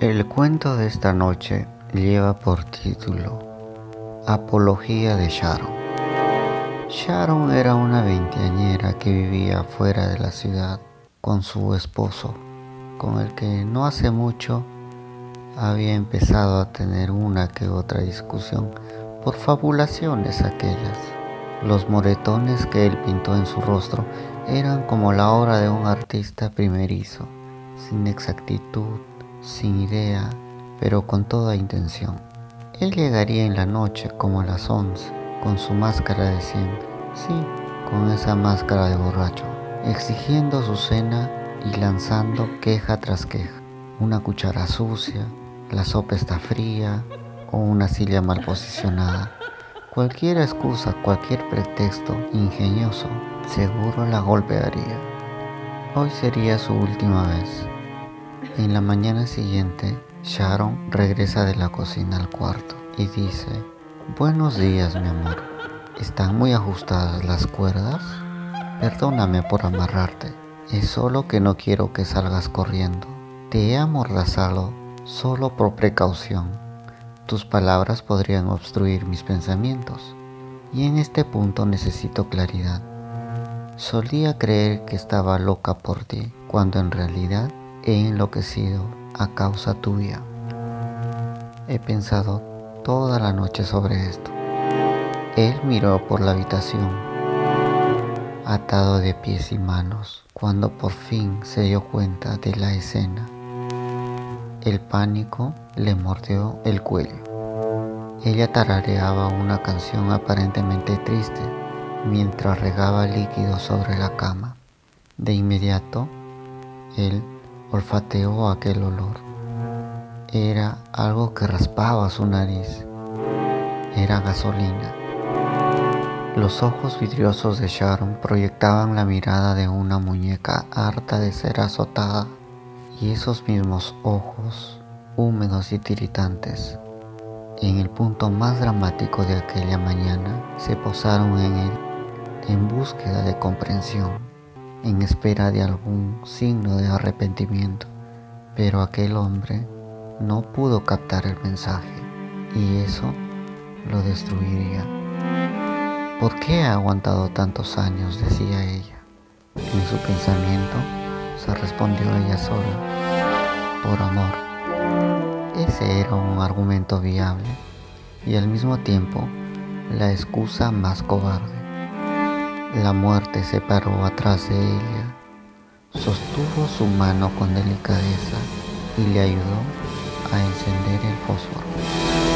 El cuento de esta noche lleva por título Apología de Sharon. Sharon era una veinteañera que vivía fuera de la ciudad con su esposo, con el que no hace mucho había empezado a tener una que otra discusión por fabulaciones aquellas. Los moretones que él pintó en su rostro eran como la obra de un artista primerizo, sin exactitud, sin idea, pero con toda intención. Él llegaría en la noche como a las once, con su máscara de siempre, sí, con esa máscara de borracho, exigiendo su cena y lanzando queja tras queja. Una cuchara sucia, la sopa está fría o una silla mal posicionada. Cualquier excusa, cualquier pretexto ingenioso, seguro la golpearía. Hoy sería su última vez. En la mañana siguiente, Sharon regresa de la cocina al cuarto y dice, Buenos días, mi amor. ¿Están muy ajustadas las cuerdas? Perdóname por amarrarte. Es solo que no quiero que salgas corriendo. Te he amordazado solo por precaución. Tus palabras podrían obstruir mis pensamientos. Y en este punto necesito claridad. Solía creer que estaba loca por ti, cuando en realidad he enloquecido a causa tuya. He pensado toda la noche sobre esto. Él miró por la habitación, atado de pies y manos, cuando por fin se dio cuenta de la escena. El pánico le mordió el cuello. Ella tarareaba una canción aparentemente triste mientras regaba líquido sobre la cama. De inmediato, él olfateó aquel olor. Era algo que raspaba su nariz. Era gasolina. Los ojos vidriosos de Sharon proyectaban la mirada de una muñeca harta de ser azotada y esos mismos ojos, húmedos y tiritantes, en el punto más dramático de aquella mañana, se posaron en él en búsqueda de comprensión, en espera de algún signo de arrepentimiento. Pero aquel hombre no pudo captar el mensaje y eso lo destruiría. ¿Por qué ha aguantado tantos años? decía ella. En su pensamiento se respondió ella sola, por amor. Ese era un argumento viable y al mismo tiempo la excusa más cobarde. La muerte se paró atrás de ella, sostuvo su mano con delicadeza y le ayudó a encender el fósforo.